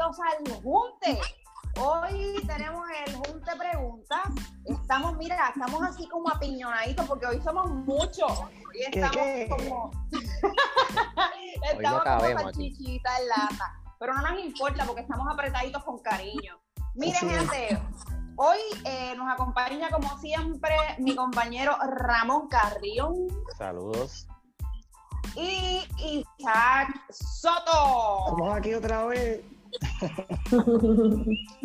bienvenidos al Junte. Hoy tenemos el Junte Preguntas. Estamos, mira, estamos así como apiñonaditos porque hoy somos muchos. Hoy estamos como. Hoy estamos como salchichita en lata. Pero no nos importa porque estamos apretaditos con cariño. Miren, gente, hoy eh, nos acompaña como siempre mi compañero Ramón Carrión Saludos. y Isaac Soto. Estamos aquí otra vez.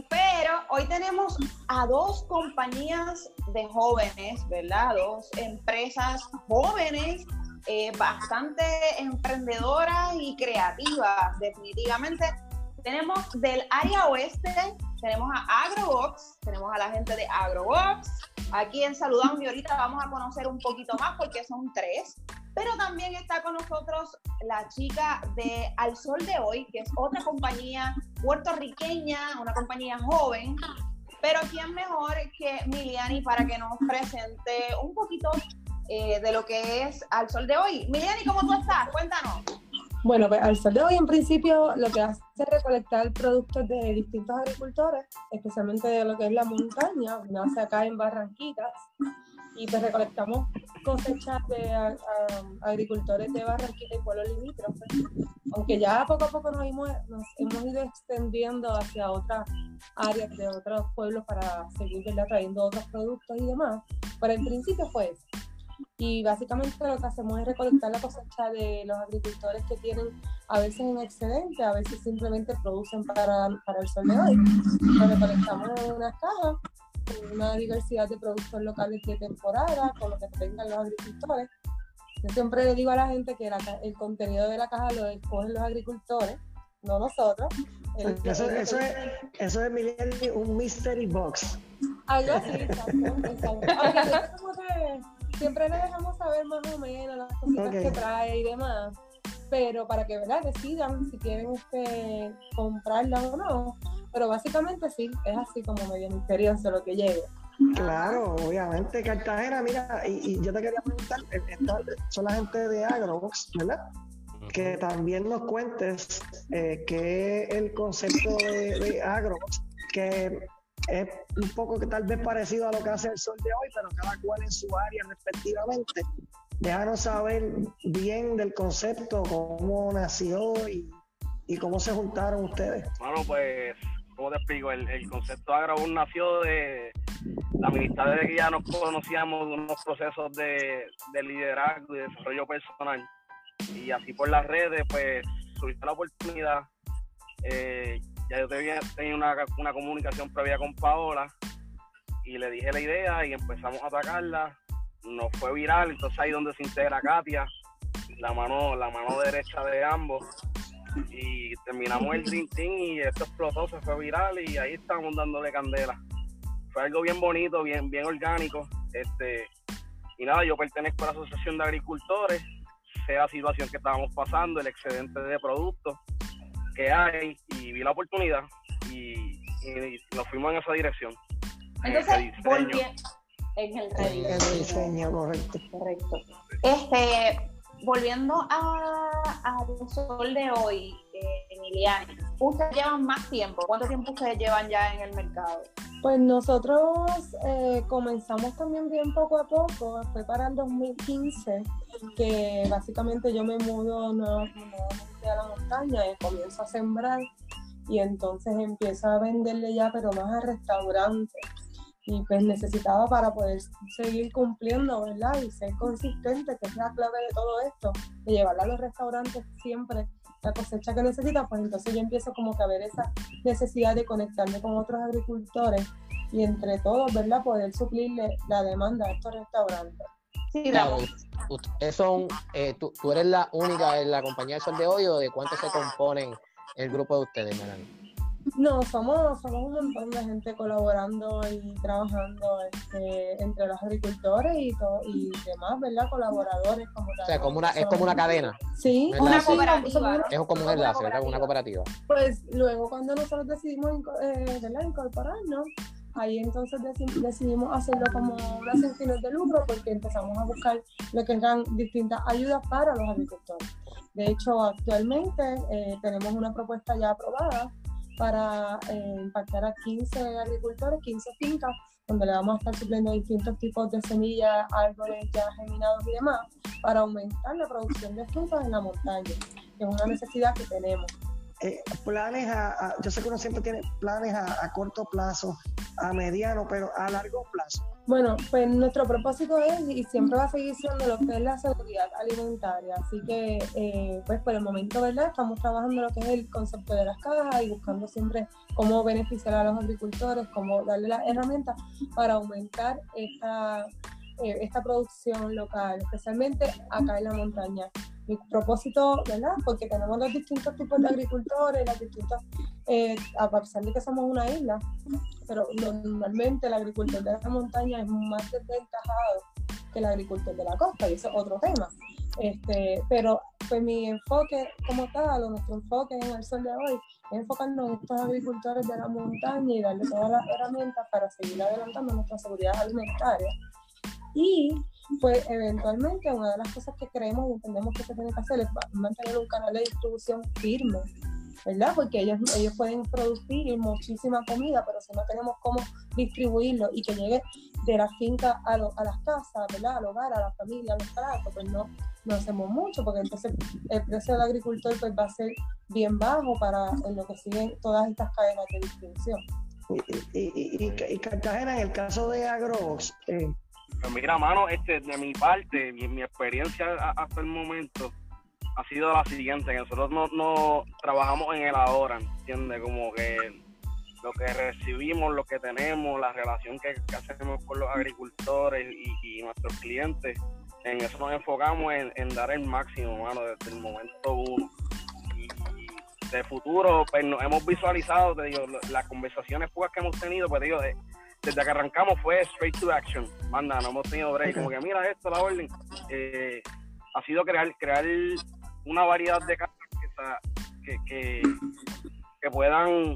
Pero hoy tenemos a dos compañías de jóvenes, ¿verdad? Dos empresas jóvenes, eh, bastante emprendedoras y creativas, definitivamente. Tenemos del área oeste, tenemos a Agrobox, tenemos a la gente de Agrobox. Aquí en Saludando y ahorita vamos a conocer un poquito más porque son tres. Pero también está con nosotros la chica de Al Sol de Hoy, que es otra compañía puertorriqueña, una compañía joven. Pero quién mejor que Miliani para que nos presente un poquito eh, de lo que es Al Sol de Hoy. Miliani, ¿cómo tú estás? Cuéntanos. Bueno, pues al sol de hoy en principio lo que hace es recolectar productos de distintos agricultores, especialmente de lo que es la montaña, nace acá en Barranquitas, y pues recolectamos cosechas de a- a- agricultores de Barranquita y pueblos limítrofes, aunque ya poco a poco nos, hemos, nos hemos ido extendiendo hacia otras áreas de otros pueblos para seguir trayendo otros productos y demás, pero en principio fue eso. Y básicamente lo que hacemos es recolectar la cosecha de los agricultores que tienen a veces en excedente, a veces simplemente producen para, para el sol de hoy. Lo recolectamos en unas cajas con una diversidad de productos locales de temporada, con lo que tengan los agricultores. Yo siempre le digo a la gente que la el contenido de la caja lo escogen los agricultores, no nosotros. El- Eso, el- eso es, eso es Miliani, un mystery box. algo así, exacto, exacto. Que siempre le dejamos saber más o menos las cositas que trae y demás, pero para que ¿verdad? decidan si quieren este, comprarla o no. Pero básicamente sí, es así como medio misterioso lo que llega. Claro, obviamente. Cartagena, mira, y, y yo te quería preguntar, eh, esta- son la gente de Agrobox, ¿verdad? Que también nos cuentes eh, qué es el concepto de, de Agrobox, que es un poco que tal vez parecido a lo que hace el sol de hoy, pero cada cual en su área respectivamente. Déjanos saber bien del concepto, cómo nació y, y cómo se juntaron ustedes. Bueno, pues, ¿cómo te explico? El, el concepto Agrobus nació de la amistad de que ya nos conocíamos de unos procesos de, de liderazgo y desarrollo personal. Y así por las redes, pues, surgió la oportunidad. Eh, ya yo tenía, una, una comunicación previa con Paola y le dije la idea y empezamos a atacarla. Nos fue viral, entonces ahí donde se integra Katia, la mano, la mano derecha de ambos y terminamos el Dream Team y esto explotó, se fue viral y ahí estamos dándole candela. Fue algo bien bonito, bien, bien orgánico. Este, y nada, yo pertenezco a la Asociación de Agricultores, sé la situación que estábamos pasando, el excedente de productos que hay y vi la oportunidad y, y nos fuimos en esa dirección. en ese Entonces, diseño. volvi- en el rediseño. El diseño, correcto. Correcto. Este, volviendo a, al sol de hoy, eh, Emiliani, ustedes llevan más tiempo. ¿Cuánto tiempo ustedes llevan ya en el mercado? Pues nosotros eh, comenzamos también bien poco a poco, fue para el 2015, que básicamente yo me mudo nuevamente a la montaña y comienzo a sembrar y entonces empiezo a venderle ya, pero más a restaurantes. Y pues necesitaba para poder seguir cumpliendo, ¿verdad? Y ser consistente, que es la clave de todo esto, de llevarla a los restaurantes siempre la cosecha que necesita, pues entonces yo empiezo como que a ver esa necesidad de conectarme con otros agricultores y entre todos, ¿verdad? Poder suplirle la demanda a estos restaurantes. Sí, Claro, ustedes son, eh, tú, tú eres la única en la compañía de Sol de Hoy o de cuántos se componen el grupo de ustedes, Melanie? No, somos, somos un montón de gente colaborando y trabajando este, entre los agricultores y, todo, y demás, ¿verdad? Colaboradores como O sea, como una, es como una cadena, Sí, ¿verdad? Una cooperativa. es como un enlace, ¿verdad? Como una cooperativa. Pues luego cuando nosotros decidimos eh, ¿verdad? incorporarnos, ahí entonces deci- decidimos hacerlo como una sin fines de lucro porque empezamos a buscar lo que eran distintas ayudas para los agricultores. De hecho, actualmente eh, tenemos una propuesta ya aprobada para eh, impactar a 15 agricultores, 15 fincas, donde le vamos a estar supliendo distintos tipos de semillas, árboles ya germinados y demás, para aumentar la producción de frutas en la montaña, que es una necesidad que tenemos. Eh, planes a, yo sé que uno siempre tiene planes a, corto plazo, a mediano, pero a largo plazo. Bueno, pues nuestro propósito es y siempre va a seguir siendo lo que es la seguridad alimentaria. Así que, eh, pues por el momento, ¿verdad? Estamos trabajando lo que es el concepto de las cajas y buscando siempre cómo beneficiar a los agricultores, cómo darle las herramientas para aumentar esta, eh, esta producción local, especialmente acá en la montaña mi propósito, ¿verdad? Porque tenemos los distintos tipos de agricultores, las distintas, eh, a pesar de que somos una isla, pero normalmente el agricultor de la montaña es más desventajado que el agricultor de la costa, y eso es otro tema. Este, pero pues mi enfoque como tal, o nuestro enfoque en el sol de hoy, es enfocarnos en estos agricultores de la montaña y darle todas las herramientas para seguir adelantando nuestra seguridad alimentaria. Y pues eventualmente una de las cosas que creemos y entendemos que se tiene que hacer es mantener un canal de distribución firme, ¿verdad? Porque ellos, ellos pueden producir muchísima comida, pero si no tenemos cómo distribuirlo y que llegue de la finca a, a las casas, ¿verdad? Al hogar, a la familia, a los platos, pues no, no hacemos mucho, porque entonces el precio del agricultor pues va a ser bien bajo para en lo que siguen todas estas cadenas de distribución. Y, y, y, Cartagena, en el caso de Agrobox, eh, pues mira, mano, este, de mi parte, mi, experiencia hasta el momento ha sido la siguiente, que nosotros no, no trabajamos en el ahora, ¿entiendes? Como que lo que recibimos, lo que tenemos, la relación que, hacemos con los agricultores y, nuestros clientes, en eso nos enfocamos en, dar el máximo, mano, desde el momento uno. Y, de futuro, pues nos hemos visualizado, te digo, las conversaciones pocas que hemos tenido, pues digo, de, desde que arrancamos fue straight to action. Manda, no hemos tenido break. Como que mira esto, la orden. Eh, ha sido crear, crear una variedad de cajas que, que, que, puedan,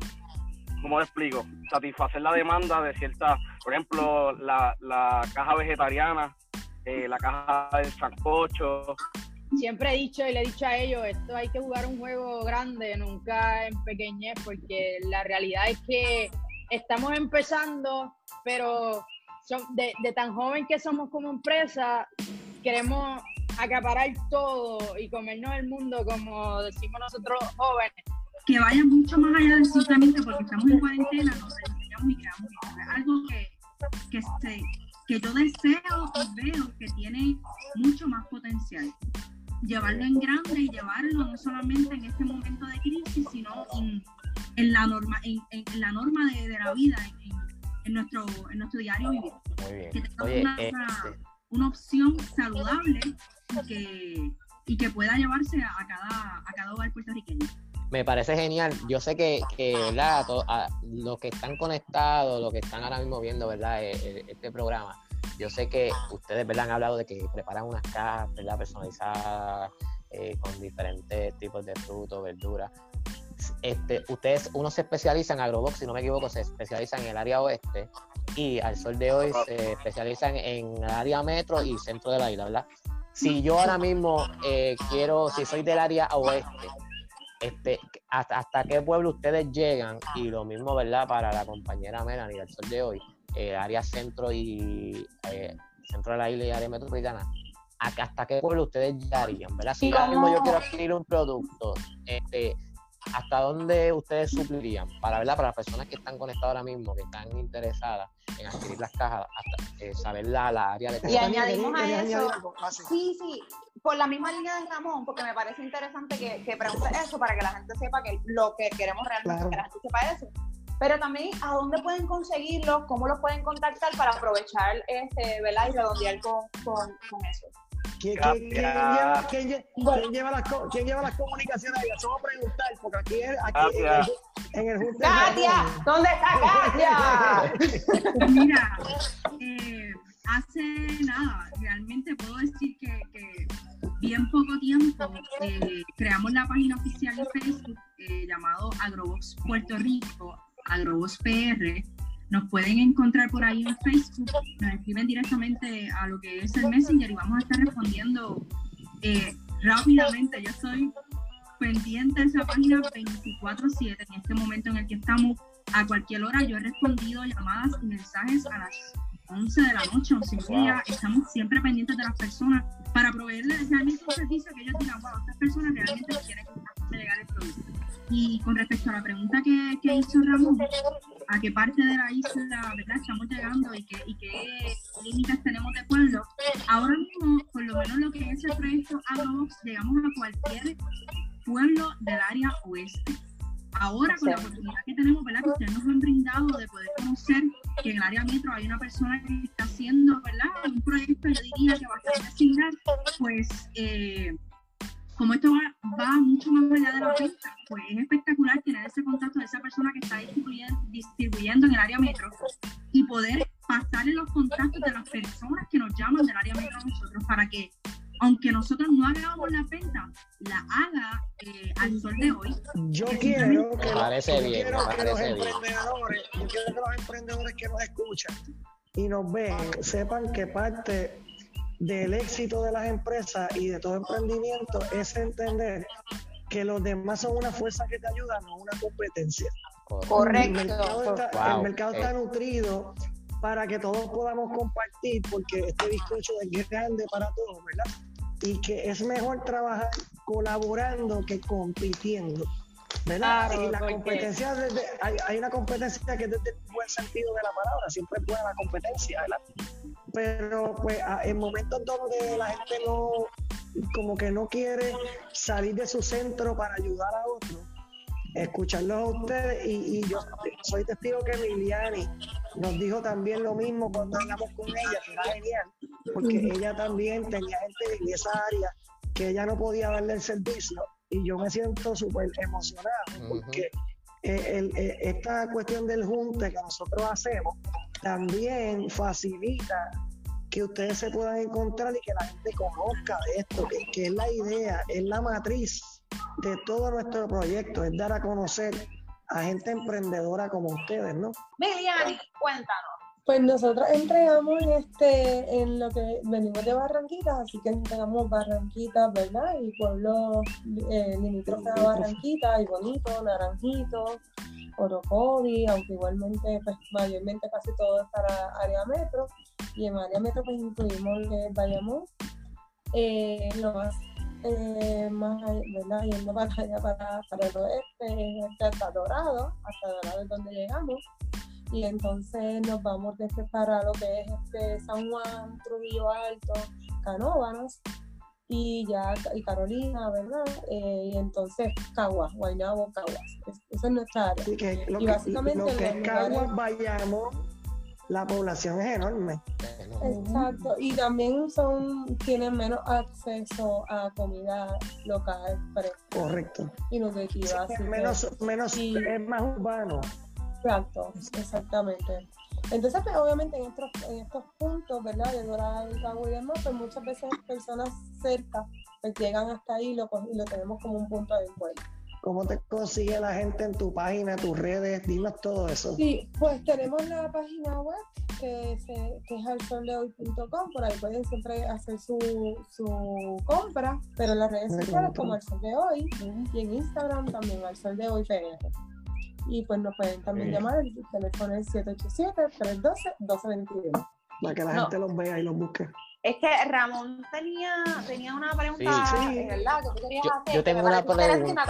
¿cómo te explico? Satisfacer la demanda de ciertas, por ejemplo, la, la caja vegetariana, eh, la caja del sancocho. Siempre he dicho y le he dicho a ellos, esto hay que jugar un juego grande, nunca en pequeñez, porque la realidad es que estamos empezando, pero de, tan joven que somos como empresa, queremos acaparar todo y comernos el mundo, como decimos nosotros jóvenes. Que vaya mucho más allá de simplemente porque estamos en cuarentena, nos enseñamos y creamos algo que, que, que yo deseo y veo que tiene mucho más potencial llevarlo en grande y llevarlo no solamente en este momento de crisis, sino en, en la norma, en, en, la norma de, de la vida, en, en, nuestro, en nuestro diario vivir. Muy bien. Que una, este una, opción saludable y que, y que pueda llevarse a cada, a cada hogar puertorriqueño. Me parece genial. Yo sé que, que ¿verdad? los que están conectados, los que están ahora mismo viendo ¿verdad? E, e, este programa, yo sé que ustedes ¿verdad? han hablado de que preparan unas cajas ¿verdad? personalizadas eh, con diferentes tipos de frutos, verduras este, ustedes, uno se especializa en agrobox, si no me equivoco, se especializa en el área oeste y al sol de hoy se especializan en el área metro y centro de la isla, ¿verdad? Si yo ahora mismo eh, quiero, si soy del área oeste, este, hasta, qué pueblo ustedes llegan y lo mismo, ¿verdad? Para la compañera Melanie del sol de hoy, el área centro y eh, centro de la isla y área metropolitana, hasta qué pueblo ustedes llegarían, ¿verdad? Si ahora mismo yo quiero adquirir un producto, este, ¿hasta dónde ustedes suplirían? Para, ¿verdad? para las personas que están conectadas ahora mismo, que están interesadas en adquirir las cajas, hasta, eh, saber la, la, área de Y añadimos a eso, sí, sí, por la misma línea de Ramón, porque me parece interesante que, que pregunte eso para que la gente sepa que lo que queremos realmente, que la gente sepa eso. Pero también, ¿a dónde pueden conseguirlos? ¿Cómo los pueden contactar para aprovechar, este, ¿verdad? Y redondear con, con, con eso. ¿Quién, lleva, las, comunicaciones ahí? Eso a preguntar, porque aquí, aquí en, el, Junte. ¡Katia! ¿Dónde está Katia? Mira, eh, hace nada, realmente puedo decir que, que bien poco tiempo eh, creamos la página oficial de Facebook eh, llamado Agrobox Puerto Rico, Agrobox PR nos pueden encontrar por ahí en Facebook, nos escriben directamente a lo que es el Messenger y vamos a estar respondiendo eh, rápidamente, yo estoy pendiente de esa página 24/7 en este momento en el que estamos. A cualquier hora yo he respondido llamadas y mensajes a las 11 de la noche, 11 y media. Estamos siempre pendientes de las personas para proveerles realmente un servicio que ellos digan, wow, estas personas realmente quieren llegar el producto. Y con respecto a la pregunta que, que hizo Ramón, a qué parte de la isla ¿verdad? estamos llegando y qué, y qué límites tenemos de pueblo, ahora mismo, por lo menos lo que es el proyecto Agrobox, llegamos a cualquier pueblo del área oeste. Ahora, con la oportunidad que tenemos, ¿verdad? que ustedes nos han brindado de poder conocer que en el área metro hay una persona que está haciendo ¿verdad? un proyecto, yo diría que bastante similar, pues eh, como esto va, va, mucho más allá de la venta, pues es espectacular tener ese contacto de esa persona que está distribuyendo, distribuyendo en el área metro y poder pasarle los contactos de las personas que nos llaman del área metro a nosotros para que aunque nosotros no hagamos la venta, la haga eh, al sol de hoy. Yo quiero que, parece yo bien, quiero que los emprendedores, yo quiero que los emprendedores que nos escuchan y nos ven sepan que parte del éxito de las empresas y de todo emprendimiento es entender que los demás son una fuerza que te ayuda, no una competencia. Correcto. El mercado está, Wow, el mercado está eh. nutrido para que todos podamos compartir, porque este bizcocho es grande para todos, ¿verdad? Y que es mejor trabajar colaborando que compitiendo. ¿Verdad? Claro, y la porque- competencia, desde- hay, hay una competencia que es desde el buen sentido de la palabra, siempre es buena la competencia, ¿verdad? Pero pues en momentos donde la gente no, como que no quiere salir de su centro para ayudar a otros, escucharlos a ustedes y, y yo soy testigo que Emiliani nos dijo también lo mismo cuando hablamos con ella, que era genial, porque ella también tenía gente en esa área que ella no podía darle el servicio y yo me siento súper emocionado porque eh, el- eh, esta cuestión del junte que nosotros hacemos también facilita que ustedes se puedan encontrar y que la gente conozca de esto, que, que es la idea, es la matriz de todo nuestro proyecto, es dar a conocer a gente emprendedora como ustedes, ¿no? Miliani, cuéntanos. Pues nosotros entregamos este, en lo que venimos de Barranquitas, así que entregamos Barranquitas, ¿verdad? Y pueblos eh, limítrofes a Barranquitas, y Bonito, Naranjito, Orocovi, aunque igualmente, pues mayormente casi todo es para área metro. Y en área metro pues incluimos es Bayamón, eh, lo más, eh, más ¿verdad? Yendo para allá, para, para el oeste, este, hasta Dorado, hasta Dorado es donde llegamos y entonces nos vamos desde para lo que es este San Juan, Trujillo Alto, Canóvanas y ya y Carolina, ¿verdad? Eh, y entonces Caguas, Guaynabo, Caguas. Es- esa es nuestra área. Así que lo Y que, básicamente lo que es Caguas, la población es enorme. Exacto. Y también son, tienen menos acceso a comida local, fresca Correcto. y nutritiva. así que- menos, menos y- es más urbano. Exacto, exactamente. Entonces, pues, obviamente en estos, en estos puntos, ¿verdad? De Dorado y Cabo y demás, pues muchas veces personas cerca pues, llegan hasta ahí y lo, y lo tenemos como un punto de encuentro. ¿Cómo te consigue la gente en tu página, tus redes? Dinos todo eso. Sí, pues tenemos la página web que, se, que es alsoldehoy.com, por ahí pueden siempre hacer su, su compra, pero en las redes sociales como al sol de hoy y en Instagram también al sol de hoy PR. Y pues nos pueden también llamar, el teléfono es 787-312-1221. Para que la No. gente los vea y los busque. Es que Ramón tenía, tenía una pregunta, Sí. Sí. ¿verdad? Que tú querías Yo, hacer. yo que tengo una pregunta.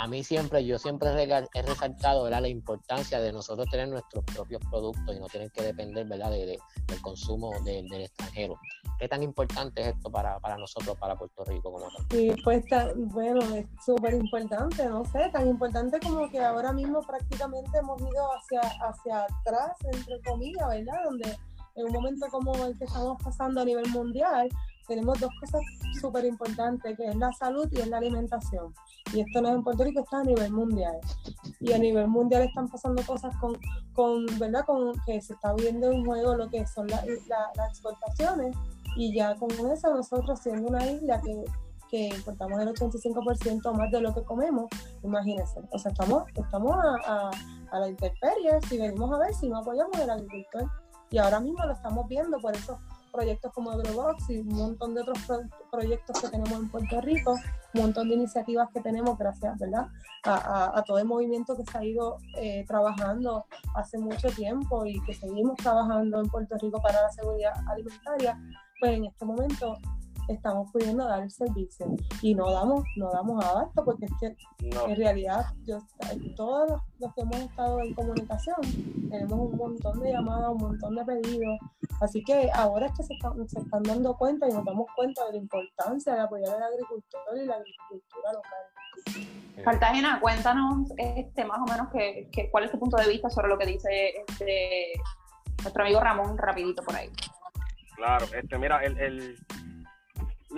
A mí siempre, yo siempre he resaltado la importancia de nosotros tener nuestros propios productos y no tener que depender ¿verdad? De, de- del consumo de- del extranjero. ¿Qué tan importante es esto para, nosotros, para Puerto Rico como tal? Y pues, bueno, es súper importante, no sé, tan importante como que ahora mismo prácticamente hemos ido hacia, hacia atrás, entre comillas, ¿verdad? Donde en un momento como el que estamos pasando a nivel mundial, tenemos dos cosas súper importantes, que es la salud y es la alimentación. Y esto no es en Puerto Rico, está a nivel mundial. Y a nivel mundial están pasando cosas con, con ¿verdad? Con que se está viendo en juego lo que son la- la- las exportaciones. Y ya con eso nosotros siendo una isla que, que importamos el 85% más de lo que comemos, imagínense. O sea, estamos, estamos a, a, a la intemperie si venimos a ver si no apoyamos al agricultor. Y ahora mismo lo estamos viendo, por eso proyectos como Agrobox y un montón de otros pro- proyectos que tenemos en Puerto Rico, un montón de iniciativas que tenemos gracias ¿verdad? A, a- todo el movimiento que se ha ido eh, trabajando hace mucho tiempo y que seguimos trabajando en Puerto Rico para la seguridad alimentaria, pues en este momento estamos pudiendo dar el servicio y no damos, no damos abasto porque es que No, en realidad, yo, todos los, que hemos estado en comunicación, tenemos un montón de llamadas, un montón de pedidos. Así que ahora es que se están, se están dando cuenta y nos damos cuenta de la importancia de apoyar al agricultor y la agricultura local. Cartagena, cuéntanos este, más o menos que, que- cuál es tu punto de vista sobre lo que dice este, nuestro amigo Ramón, rapidito por ahí. claro. Este, mira, el, el-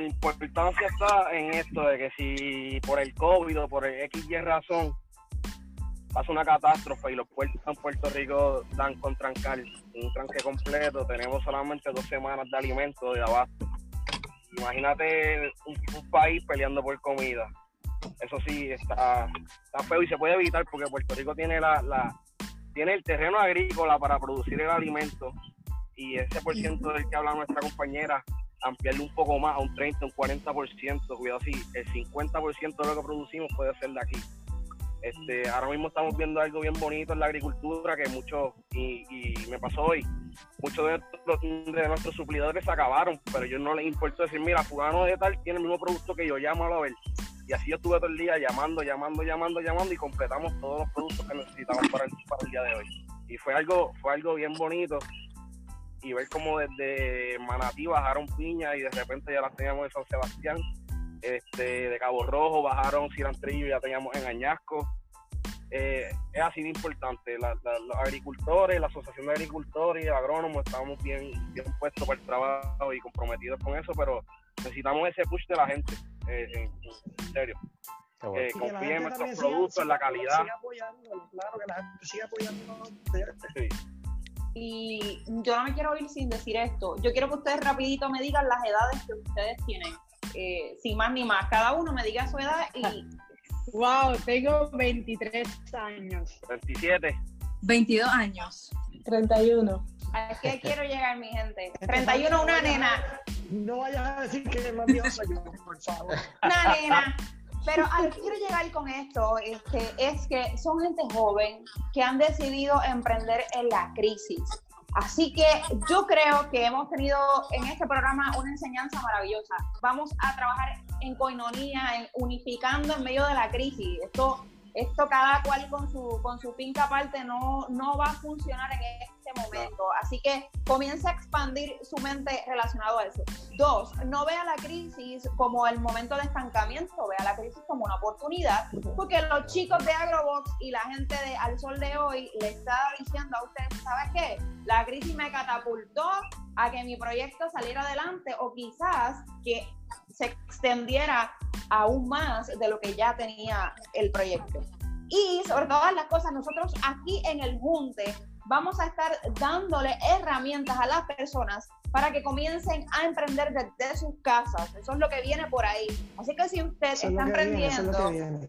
la importancia está en esto de que si por el COVID o por el X y razón pasa una catástrofe y los puertos en Puerto Rico dan con trancar un tranque completo, tenemos solamente dos semanas de alimento de abasto. Imagínate un, país peleando por comida. Eso sí, está, feo y se puede evitar porque Puerto Rico tiene la tiene el terreno agrícola para producir el alimento y ese por ciento del que habla nuestra compañera, ampliarlo un poco más a un 30, un 40%, cuidado si el 50% de lo que producimos puede ser de aquí. Este, ahora mismo estamos viendo algo bien bonito en la agricultura que muchos, y, y me pasó hoy, muchos de, nuestros- de suplidores se acabaron, pero yo no les importó decir, mira, fulano de tal tiene el mismo producto que yo, llámalo a ver. Y así yo estuve todo el día llamando, llamando, llamando, llamando y completamos todos los productos que necesitamos para el, para el día de hoy. Y fue algo, fue algo bien bonito y ver cómo desde Manatí bajaron piña y de repente ya las teníamos en San Sebastián, este, de Cabo Rojo bajaron cilantrillo y ya teníamos en Añasco. Eh, es así de importante, la- la- los agricultores, la Asociación de Agricultores y Agrónomos estamos bien, bien puestos para el trabajo y comprometidos con eso, pero necesitamos ese push de la gente, eh, en, en serio. Bueno. Eh, confíen en nuestros productos, en la calidad. siga claro, que la gente siga apoyando. Sí. Y yo no me quiero ir sin decir esto. Yo quiero que ustedes rapidito me digan las edades que ustedes tienen. Eh, sin más ni más. Cada uno me diga su edad y Wow, tengo 23 años. 27. 22 años. 31. a qué quiero llegar, mi gente. 31, una nena. No vayas a decir que el más viejo soy yo, por favor. Una nena. Pero a lo que quiero llegar con esto este, es que son gente joven que han decidido emprender en la crisis. Así que yo creo que hemos tenido en este programa una enseñanza maravillosa. Vamos a trabajar en coinonía, en unificando en medio de la crisis. Esto, esto cada cual con su, con su finca aparte no, no va a funcionar en este momento. Así que comience a expandir su mente relacionado a eso. Dos, no vea la crisis como el momento de estancamiento, vea la crisis como una oportunidad, porque los chicos de Agrobox y la gente de Al Sol de hoy le está diciendo a ustedes, ¿sabes qué? La crisis me catapultó a que mi proyecto saliera adelante o quizás que se extendiera aún más de lo que ya tenía el proyecto. Y sobre todas las cosas, nosotros aquí en el Junte vamos a estar dándole herramientas a las personas para que comiencen a emprender desde sus casas. Eso es lo que viene por ahí. Así que si usted Eso es está emprendiendo, viene.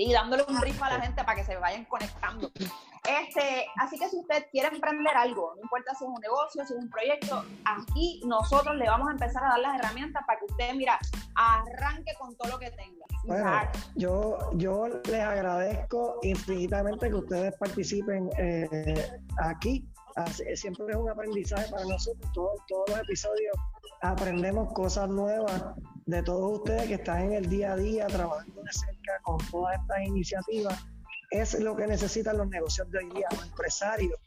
Sí, dándole un brief a la gente para que se vayan conectando. Este, así que si usted quiere emprender algo, no importa si es un negocio, si es un proyecto, aquí nosotros le vamos a empezar a dar las herramientas para que usted, mira, arranque con todo lo que tenga. Bueno, yo, yo les agradezco infinitamente que ustedes participen eh, aquí. Siempre es un aprendizaje para nosotros. Todos, todos los episodios aprendemos cosas nuevas de todos ustedes que están en el día a día trabajando de cerca con todas estas iniciativas. Es lo que necesitan los negocios de hoy día, los empresarios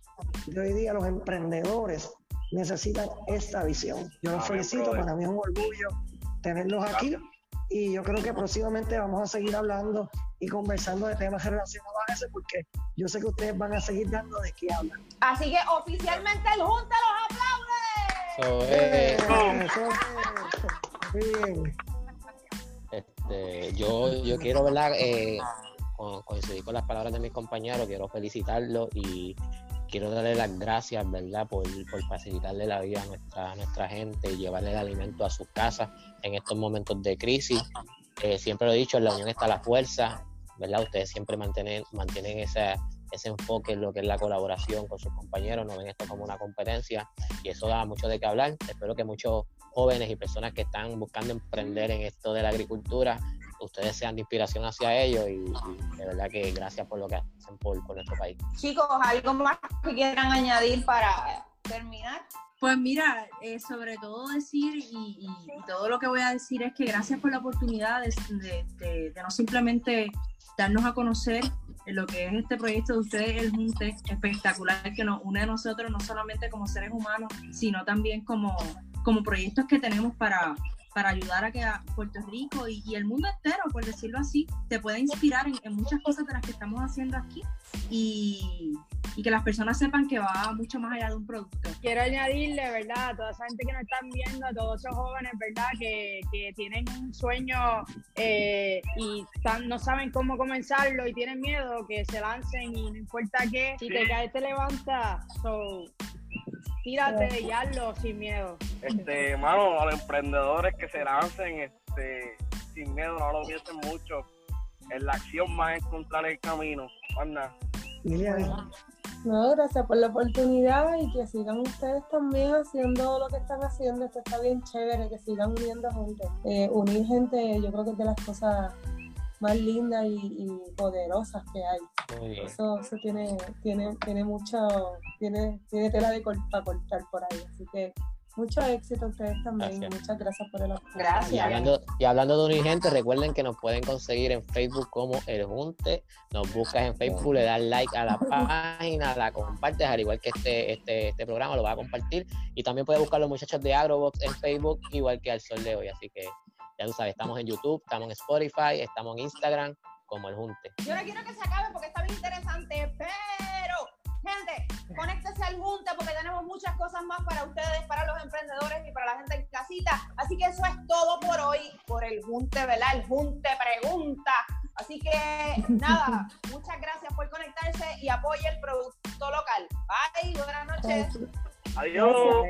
de hoy día, los emprendedores necesitan esta visión. Yo los felicito, brother. para mí es un orgullo tenerlos aquí y yo creo que próximamente vamos a seguir hablando y conversando de temas relacionados a eso porque yo sé que ustedes van a seguir dando de qué hablar. Así que oficialmente el Junta los aplaude. Muy bien. Este, yo, yo quiero, ¿verdad? Eh, coincidir con las palabras de mis compañeros, quiero felicitarlos y quiero darle las gracias, ¿verdad? Por, por facilitarle la vida a nuestra, nuestra gente y llevarle el alimento a sus casas en estos momentos de crisis. Eh, siempre lo he dicho, en la unión está la fuerza, ¿verdad? Ustedes siempre mantienen, mantienen esa, ese enfoque en lo que es la colaboración con sus compañeros, no ven esto como una competencia y eso da mucho de qué hablar. Espero que muchos jóvenes y personas que están buscando emprender en esto de la agricultura, ustedes sean de inspiración hacia ellos y, y de verdad que gracias por lo que hacen por, por nuestro país. Chicos, ¿algo más que quieran añadir para terminar? Pues mira, eh, sobre todo decir, y, y- y todo lo que voy a decir es que gracias por la oportunidad de, de- de- de no simplemente darnos a conocer lo que es este proyecto de ustedes, el Junte, espectacular que nos une a nosotros, no solamente como seres humanos, sino también como, como proyectos que tenemos para, para ayudar a que a Puerto Rico y, y el mundo entero, por decirlo así, te pueda inspirar en, en muchas cosas de las que estamos haciendo aquí y, y que las personas sepan que va mucho más allá de un producto. quiero añadirle, ¿verdad? A toda esa gente que nos están viendo, a todos esos jóvenes, ¿verdad? Que, que tienen un sueño eh, y están- no saben cómo comenzarlo y tienen miedo, que se lancen y no importa qué, si te caes te levanta, so, tírate y hazlo sin miedo. Este, mano, a los emprendedores que se lancen este, sin miedo, no lo piensen mucho. En la acción más encontrar el camino. Lilian, No, gracias por la oportunidad y que sigan ustedes también haciendo lo que están haciendo. Esto está bien chévere, que sigan uniendo gente. Eh, unir gente, yo creo que es de las cosas más lindas y, y poderosas que hay. Eso, eso tiene, tiene, tiene mucho, tiene, tiene tela de cor- para cortar por ahí. Así que mucho éxito a ustedes también. Gracias. Muchas gracias por el apoyo. Gracias. Y hablando, y hablando de unir gente, recuerden que nos pueden conseguir en Facebook como El Junte. Nos buscas en Facebook, le das like a la página, la compartes, al igual que este, este, este programa lo vas a compartir. Y también puedes buscar a los muchachos de Agrobox en Facebook, igual que al sol de hoy. Así que ya tú sabes, estamos en YouTube, estamos en Spotify, estamos en Instagram como El Junte. Yo no quiero que se acabe porque está bien interesante, pero, gente, conéctese al Junte porque tenemos muchas cosas más para ustedes, para los emprendedores y para la gente en casita. Así que eso es todo por hoy, por el Junte, ¿verdad? El Junte pregunta. Así que, nada, muchas gracias por conectarse y apoye el producto local. Bye, buenas noches. Adiós.